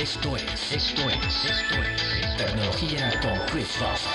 Esto es, esto es, esto es Tecnología con Chris Fawcett.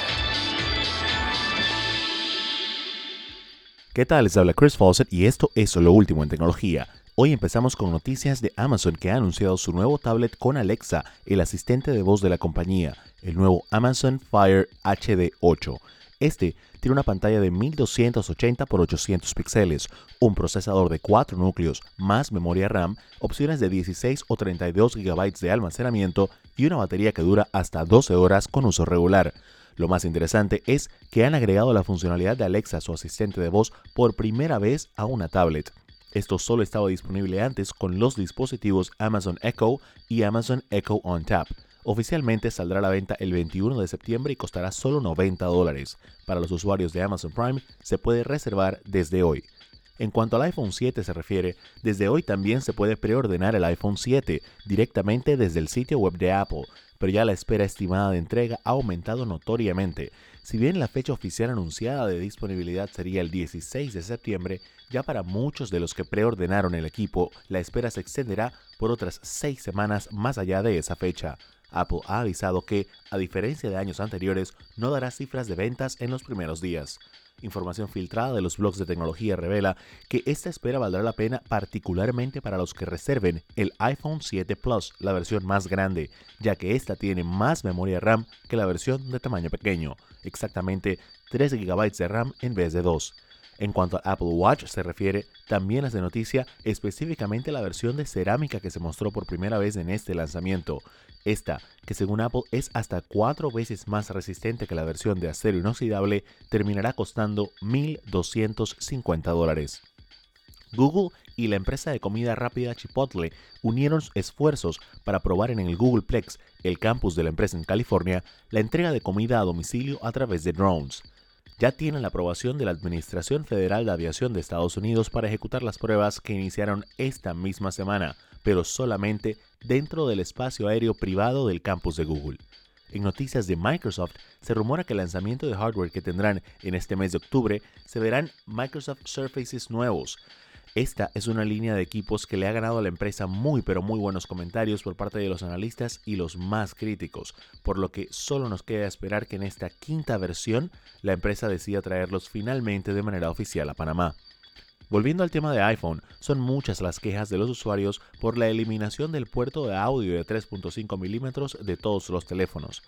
¿Qué tal? Les habla Chris Fawcett y esto es lo último en tecnología. Hoy empezamos con noticias de Amazon que ha anunciado su nuevo tablet con Alexa, el asistente de voz de la compañía, el nuevo Amazon Fire HD 8. Este tiene una pantalla de 1280 x 800 píxeles, un procesador de 4 núcleos más memoria RAM, opciones de 16 o 32 GB de almacenamiento y una batería que dura hasta 12 horas con uso regular. Lo más interesante es que han agregado la funcionalidad de Alexa, su asistente de voz, por primera vez a una tablet. Esto solo estaba disponible antes con los dispositivos Amazon Echo y Amazon Echo On Tap. Oficialmente saldrá a la venta el 21 de septiembre y costará solo 90 dólares. Para los usuarios de Amazon Prime se puede reservar desde hoy. En cuanto al iPhone 7 se refiere, desde hoy también se puede preordenar el iPhone 7 directamente desde el sitio web de Apple, pero ya la espera estimada de entrega ha aumentado notoriamente. Si bien la fecha oficial anunciada de disponibilidad sería el 16 de septiembre, ya para muchos de los que preordenaron el equipo, la espera se extenderá por otras seis semanas más allá de esa fecha. Apple ha avisado que, a diferencia de años anteriores, no dará cifras de ventas en los primeros días. Información filtrada de los blogs de tecnología revela que esta espera valdrá la pena particularmente para los que reserven el iPhone 7 Plus, la versión más grande, ya que esta tiene más memoria RAM que la versión de tamaño pequeño, exactamente 3 GB de RAM en vez de 2. En cuanto al Apple Watch se refiere, también es de noticia específicamente la versión de cerámica que se mostró por primera vez en este lanzamiento. Esta, que según Apple es hasta cuatro veces más resistente que la versión de acero inoxidable, terminará costando 1.250 dólares. Google y la empresa de comida rápida Chipotle unieron esfuerzos para probar en el Googleplex, el campus de la empresa en California, la entrega de comida a domicilio a través de drones ya tienen la aprobación de la Administración Federal de Aviación de Estados Unidos para ejecutar las pruebas que iniciaron esta misma semana, pero solamente dentro del espacio aéreo privado del campus de Google. En noticias de Microsoft, se rumora que el lanzamiento de hardware que tendrán en este mes de octubre se verán Microsoft Surfaces nuevos, esta es una línea de equipos que le ha ganado a la empresa muy pero muy buenos comentarios por parte de los analistas y los más críticos, por lo que solo nos queda esperar que en esta quinta versión la empresa decida traerlos finalmente de manera oficial a Panamá. Volviendo al tema de iPhone, son muchas las quejas de los usuarios por la eliminación del puerto de audio de 3.5 milímetros de todos los teléfonos.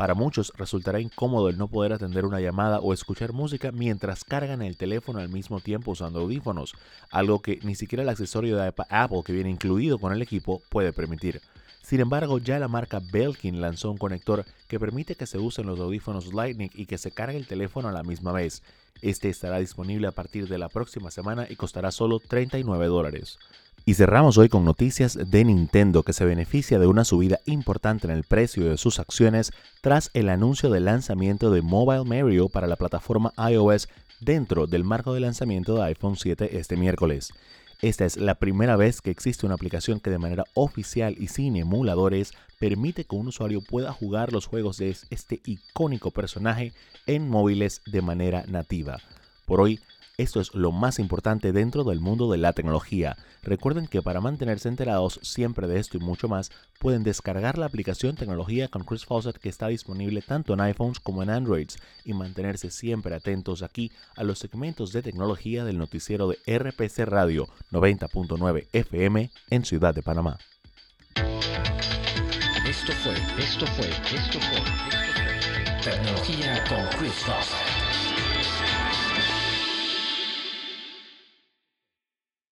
Para muchos resultará incómodo el no poder atender una llamada o escuchar música mientras cargan el teléfono al mismo tiempo usando audífonos, algo que ni siquiera el accesorio de Apple que viene incluido con el equipo puede permitir. Sin embargo, ya la marca Belkin lanzó un conector que permite que se usen los audífonos Lightning y que se cargue el teléfono a la misma vez. Este estará disponible a partir de la próxima semana y costará solo 39 dólares. Y cerramos hoy con noticias de Nintendo que se beneficia de una subida importante en el precio de sus acciones tras el anuncio del lanzamiento de Mobile Mario para la plataforma iOS dentro del marco de lanzamiento de iPhone 7 este miércoles. Esta es la primera vez que existe una aplicación que de manera oficial y sin emuladores permite que un usuario pueda jugar los juegos de este icónico personaje en móviles de manera nativa. Por hoy esto es lo más importante dentro del mundo de la tecnología. Recuerden que para mantenerse enterados siempre de esto y mucho más, pueden descargar la aplicación Tecnología con Chris Fawcett que está disponible tanto en iPhones como en Androids y mantenerse siempre atentos aquí a los segmentos de tecnología del noticiero de RPC Radio 90.9 FM en Ciudad de Panamá. Esto fue, esto fue, esto fue, Tecnología con Chris Fawcett.